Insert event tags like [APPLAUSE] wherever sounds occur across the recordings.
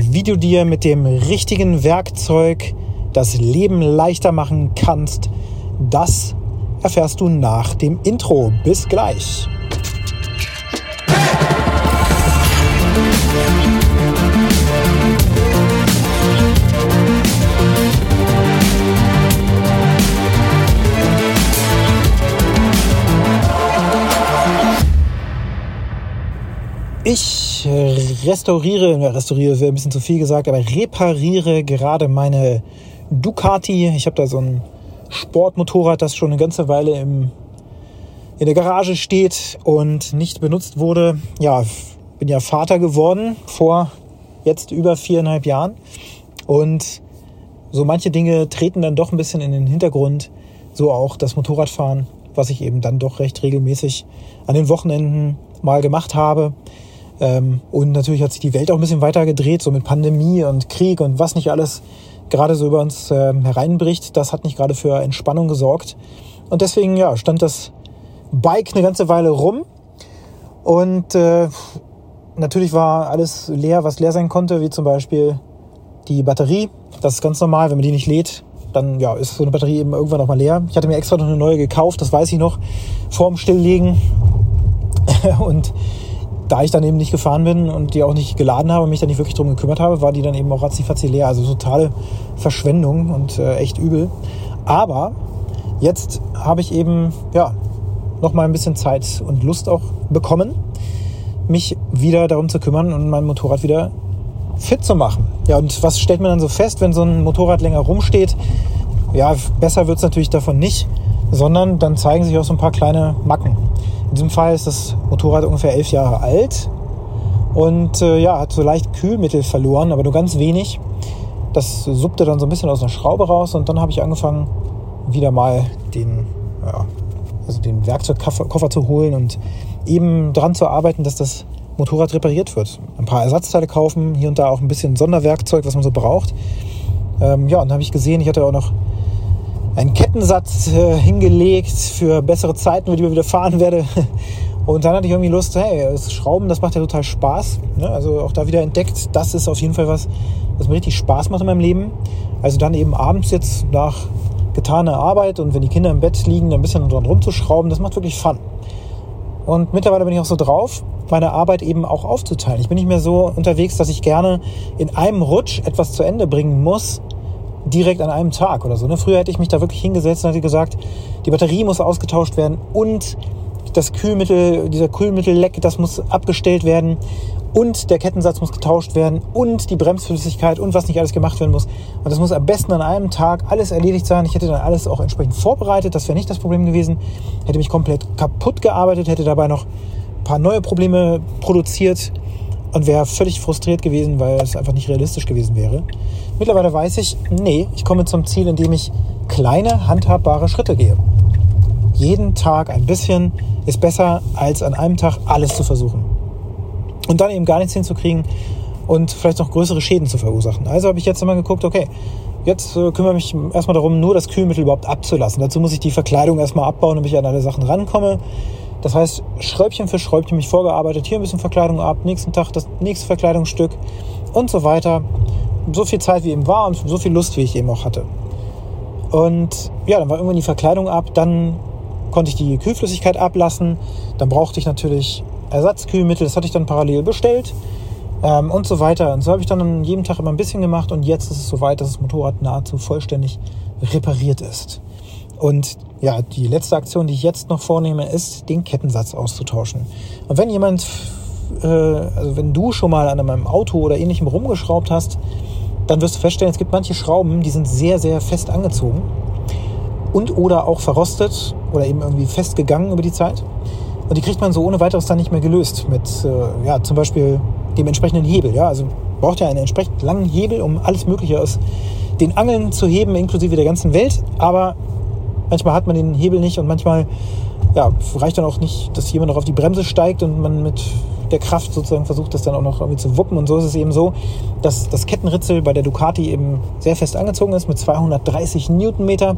wie du dir mit dem richtigen Werkzeug das Leben leichter machen kannst, das erfährst du nach dem Intro. Bis gleich. Ich restauriere, restauriere wäre ein bisschen zu viel gesagt, aber repariere gerade meine Ducati. Ich habe da so ein Sportmotorrad, das schon eine ganze Weile im, in der Garage steht und nicht benutzt wurde. Ja, bin ja Vater geworden vor jetzt über viereinhalb Jahren. Und so manche Dinge treten dann doch ein bisschen in den Hintergrund. So auch das Motorradfahren, was ich eben dann doch recht regelmäßig an den Wochenenden mal gemacht habe. Ähm, und natürlich hat sich die Welt auch ein bisschen weiter gedreht, so mit Pandemie und Krieg und was nicht alles gerade so über uns ähm, hereinbricht. Das hat nicht gerade für Entspannung gesorgt. Und deswegen ja, stand das Bike eine ganze Weile rum. Und äh, natürlich war alles leer, was leer sein konnte, wie zum Beispiel die Batterie. Das ist ganz normal, wenn man die nicht lädt, dann ja, ist so eine Batterie eben irgendwann auch mal leer. Ich hatte mir extra noch eine neue gekauft, das weiß ich noch, vorm Stilllegen. [LAUGHS] und da ich dann eben nicht gefahren bin und die auch nicht geladen habe, mich da nicht wirklich drum gekümmert habe, war die dann eben auch ratzifatzi leer. Also totale Verschwendung und äh, echt übel. Aber jetzt habe ich eben, ja, noch mal ein bisschen Zeit und Lust auch bekommen, mich wieder darum zu kümmern und mein Motorrad wieder fit zu machen. Ja, und was stellt man dann so fest, wenn so ein Motorrad länger rumsteht? Ja, besser wird es natürlich davon nicht, sondern dann zeigen sich auch so ein paar kleine Macken. In diesem Fall ist das Motorrad ungefähr elf Jahre alt und äh, ja, hat so leicht Kühlmittel verloren, aber nur ganz wenig. Das suppte dann so ein bisschen aus einer Schraube raus und dann habe ich angefangen, wieder mal den, ja, also den Werkzeugkoffer zu holen und eben daran zu arbeiten, dass das Motorrad repariert wird. Ein paar Ersatzteile kaufen, hier und da auch ein bisschen Sonderwerkzeug, was man so braucht. Ähm, ja, und dann habe ich gesehen, ich hatte auch noch einen Kettensatz äh, hingelegt für bessere Zeiten, wenn ich wieder fahren werde. [LAUGHS] Und dann hatte ich irgendwie Lust, hey, das Schrauben, das macht ja total Spaß. Ne? Also auch da wieder entdeckt, das ist auf jeden Fall was, was mir richtig Spaß macht in meinem Leben. Also dann eben abends jetzt nach getaner Arbeit und wenn die Kinder im Bett liegen, ein bisschen dran rumzuschrauben, das macht wirklich Fun. Und mittlerweile bin ich auch so drauf, meine Arbeit eben auch aufzuteilen. Ich bin nicht mehr so unterwegs, dass ich gerne in einem Rutsch etwas zu Ende bringen muss, direkt an einem Tag oder so. Ne? Früher hätte ich mich da wirklich hingesetzt und hätte gesagt, die Batterie muss ausgetauscht werden und das Kühlmittel, dieser Kühlmittelleck, das muss abgestellt werden und der Kettensatz muss getauscht werden und die Bremsflüssigkeit und was nicht alles gemacht werden muss. Und das muss am besten an einem Tag alles erledigt sein. Ich hätte dann alles auch entsprechend vorbereitet, das wäre nicht das Problem gewesen. Hätte mich komplett kaputt gearbeitet, hätte dabei noch ein paar neue Probleme produziert und wäre völlig frustriert gewesen, weil es einfach nicht realistisch gewesen wäre. Mittlerweile weiß ich, nee, ich komme zum Ziel, indem ich kleine, handhabbare Schritte gehe. Jeden Tag ein bisschen ist besser, als an einem Tag alles zu versuchen. Und dann eben gar nichts hinzukriegen und vielleicht noch größere Schäden zu verursachen. Also habe ich jetzt immer geguckt, okay, jetzt äh, kümmere ich mich erstmal darum, nur das Kühlmittel überhaupt abzulassen. Dazu muss ich die Verkleidung erstmal abbauen, damit ich an alle Sachen rankomme. Das heißt, Schräubchen für Schräubchen mich vorgearbeitet, hier ein bisschen Verkleidung ab, nächsten Tag das nächste Verkleidungsstück und so weiter so viel Zeit wie eben war und so viel Lust wie ich eben auch hatte. Und ja, dann war irgendwann die Verkleidung ab, dann konnte ich die Kühlflüssigkeit ablassen, dann brauchte ich natürlich Ersatzkühlmittel, das hatte ich dann parallel bestellt ähm, und so weiter. Und so habe ich dann an jedem Tag immer ein bisschen gemacht und jetzt ist es soweit, dass das Motorrad nahezu vollständig repariert ist. Und ja, die letzte Aktion, die ich jetzt noch vornehme, ist, den Kettensatz auszutauschen. Und wenn jemand, äh, also wenn du schon mal an einem Auto oder ähnlichem rumgeschraubt hast, dann wirst du feststellen, es gibt manche Schrauben, die sind sehr, sehr fest angezogen und oder auch verrostet oder eben irgendwie festgegangen über die Zeit. Und die kriegt man so ohne weiteres dann nicht mehr gelöst mit, äh, ja, zum Beispiel dem entsprechenden Hebel. Ja, also braucht ja einen entsprechend langen Hebel, um alles Mögliche aus den Angeln zu heben, inklusive der ganzen Welt. Aber manchmal hat man den Hebel nicht und manchmal ja, reicht dann auch nicht, dass jemand noch auf die Bremse steigt und man mit der Kraft sozusagen versucht, das dann auch noch irgendwie zu wuppen. Und so ist es eben so, dass das Kettenritzel bei der Ducati eben sehr fest angezogen ist mit 230 Newtonmeter,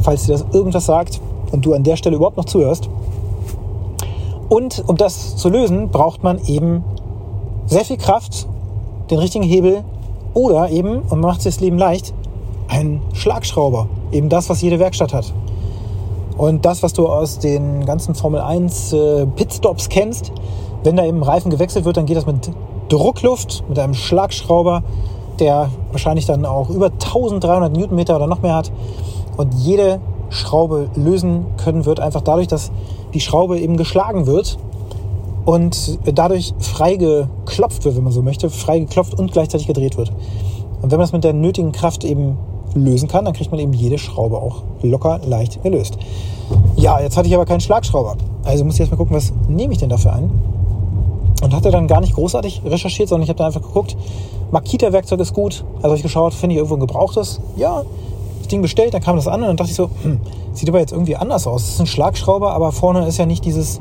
falls dir das irgendwas sagt und du an der Stelle überhaupt noch zuhörst. Und um das zu lösen, braucht man eben sehr viel Kraft, den richtigen Hebel Oder eben, und man macht sich das Leben leicht, ein Schlagschrauber. Eben das, was jede Werkstatt hat. Und das, was du aus den ganzen Formel 1 äh, Pitstops kennst, wenn da eben Reifen gewechselt wird, dann geht das mit Druckluft, mit einem Schlagschrauber, der wahrscheinlich dann auch über 1300 Newtonmeter oder noch mehr hat. Und jede Schraube lösen können wird einfach dadurch, dass die Schraube eben geschlagen wird und dadurch frei geklopft wird, wenn man so möchte, frei geklopft und gleichzeitig gedreht wird. Und wenn man das mit der nötigen Kraft eben lösen kann, dann kriegt man eben jede Schraube auch locker leicht gelöst. Ja, jetzt hatte ich aber keinen Schlagschrauber. Also muss ich erstmal gucken, was nehme ich denn dafür ein? Und hatte dann gar nicht großartig recherchiert, sondern ich habe dann einfach geguckt, Makita-Werkzeug ist gut. Also habe ich geschaut, finde ich irgendwo ein gebrauchtes? Ja, das Ding bestellt, dann kam das an und dann dachte ich so, hm, sieht aber jetzt irgendwie anders aus. Es ist ein Schlagschrauber, aber vorne ist ja nicht dieses,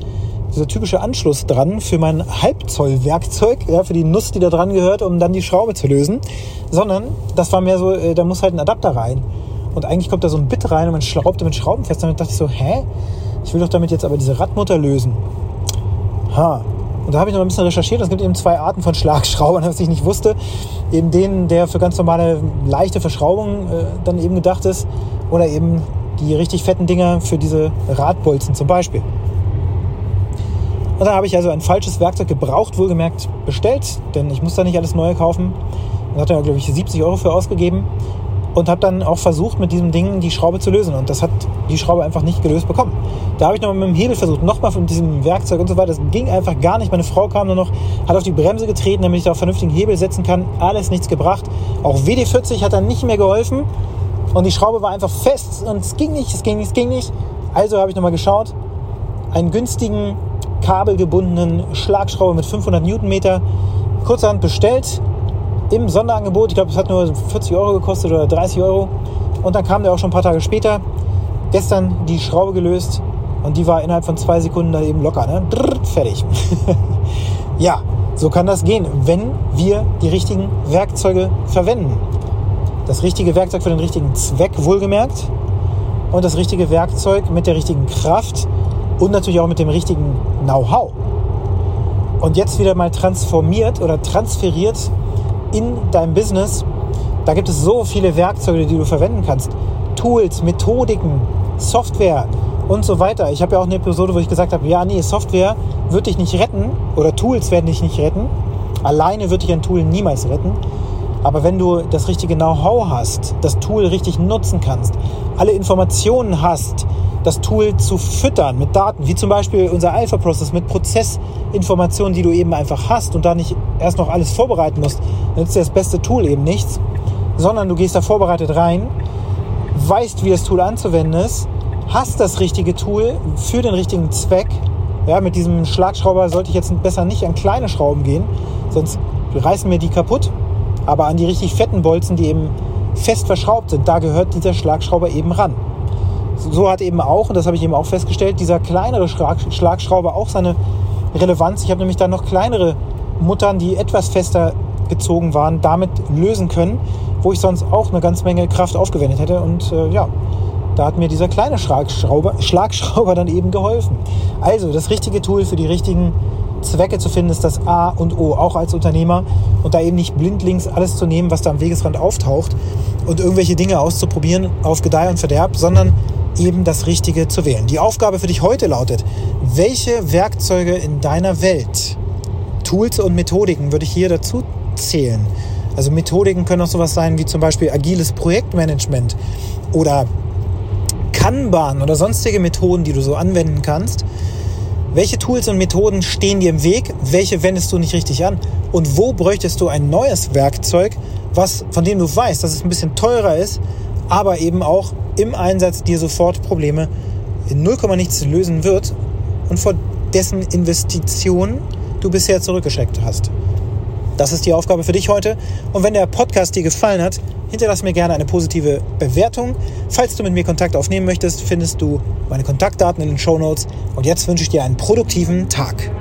dieser typische Anschluss dran für mein Halbzoll-Werkzeug, ja, für die Nuss, die da dran gehört, um dann die Schraube zu lösen. Sondern das war mehr so, äh, da muss halt ein Adapter rein. Und eigentlich kommt da so ein Bit rein und man schraubt damit Schrauben fest. Damit dachte ich so, hä? Ich will doch damit jetzt aber diese Radmutter lösen. Ha. Und da habe ich noch ein bisschen recherchiert. Es gibt eben zwei Arten von Schlagschraubern, [LAUGHS] was ich nicht wusste. Eben den, der für ganz normale leichte Verschraubungen äh, dann eben gedacht ist. Oder eben die richtig fetten Dinger für diese Radbolzen zum Beispiel. Und da habe ich also ein falsches Werkzeug gebraucht, wohlgemerkt bestellt, denn ich muss da nicht alles Neue kaufen. Da hat er, glaube ich, 70 Euro für ausgegeben und habe dann auch versucht, mit diesem Ding die Schraube zu lösen. Und das hat die Schraube einfach nicht gelöst bekommen. Da habe ich nochmal mit dem Hebel versucht, nochmal mit diesem Werkzeug und so weiter. Das ging einfach gar nicht. Meine Frau kam nur noch, hat auf die Bremse getreten, damit ich da auch vernünftigen Hebel setzen kann. Alles nichts gebracht. Auch WD-40 hat dann nicht mehr geholfen. Und die Schraube war einfach fest und es ging nicht, es ging nicht, es ging nicht. Also habe ich nochmal geschaut. Einen günstigen kabelgebundenen Schlagschraube mit 500 Newtonmeter. Kurzerhand bestellt im Sonderangebot. Ich glaube, es hat nur 40 Euro gekostet oder 30 Euro. Und dann kam der auch schon ein paar Tage später. Gestern die Schraube gelöst und die war innerhalb von zwei Sekunden dann eben locker. Ne? Drrr, fertig. [LAUGHS] ja, so kann das gehen, wenn wir die richtigen Werkzeuge verwenden. Das richtige Werkzeug für den richtigen Zweck, wohlgemerkt. Und das richtige Werkzeug mit der richtigen Kraft und natürlich auch mit dem richtigen Know-how. Und jetzt wieder mal transformiert oder transferiert in dein Business. Da gibt es so viele Werkzeuge, die du verwenden kannst. Tools, Methodiken, Software und so weiter. Ich habe ja auch eine Episode, wo ich gesagt habe, ja, nee, Software wird dich nicht retten oder Tools werden dich nicht retten. Alleine wird dich ein Tool niemals retten. Aber wenn du das richtige Know-how hast, das Tool richtig nutzen kannst, alle Informationen hast, das Tool zu füttern mit Daten, wie zum Beispiel unser Alpha-Process mit Prozessinformationen, die du eben einfach hast und da nicht erst noch alles vorbereiten musst, dann ist das beste Tool eben nichts, sondern du gehst da vorbereitet rein, weißt, wie das Tool anzuwenden ist, hast das richtige Tool für den richtigen Zweck. Ja, mit diesem Schlagschrauber sollte ich jetzt besser nicht an kleine Schrauben gehen, sonst reißen mir die kaputt. Aber an die richtig fetten Bolzen, die eben fest verschraubt sind, da gehört dieser Schlagschrauber eben ran. So hat eben auch, und das habe ich eben auch festgestellt, dieser kleinere Schlagschrauber auch seine Relevanz. Ich habe nämlich dann noch kleinere Muttern, die etwas fester gezogen waren, damit lösen können, wo ich sonst auch eine ganze Menge Kraft aufgewendet hätte. Und äh, ja, da hat mir dieser kleine Schlagschrauber, Schlagschrauber dann eben geholfen. Also das richtige Tool für die richtigen Zwecke zu finden, ist das A und O, auch als Unternehmer. Und da eben nicht blindlings alles zu nehmen, was da am Wegesrand auftaucht und irgendwelche Dinge auszuprobieren auf Gedeih und Verderb, sondern eben das Richtige zu wählen. Die Aufgabe für dich heute lautet, welche Werkzeuge in deiner Welt, Tools und Methodiken würde ich hier dazu zählen? Also Methodiken können auch sowas sein wie zum Beispiel agiles Projektmanagement oder Kanban oder sonstige Methoden, die du so anwenden kannst. Welche Tools und Methoden stehen dir im Weg? Welche wendest du nicht richtig an? Und wo bräuchtest du ein neues Werkzeug, was, von dem du weißt, dass es ein bisschen teurer ist, aber eben auch im Einsatz dir sofort Probleme in 0, nichts lösen wird und vor dessen Investition du bisher zurückgeschreckt hast. Das ist die Aufgabe für dich heute. Und wenn der Podcast dir gefallen hat, hinterlass mir gerne eine positive Bewertung. Falls du mit mir Kontakt aufnehmen möchtest, findest du meine Kontaktdaten in den Show Notes. Und jetzt wünsche ich dir einen produktiven Tag.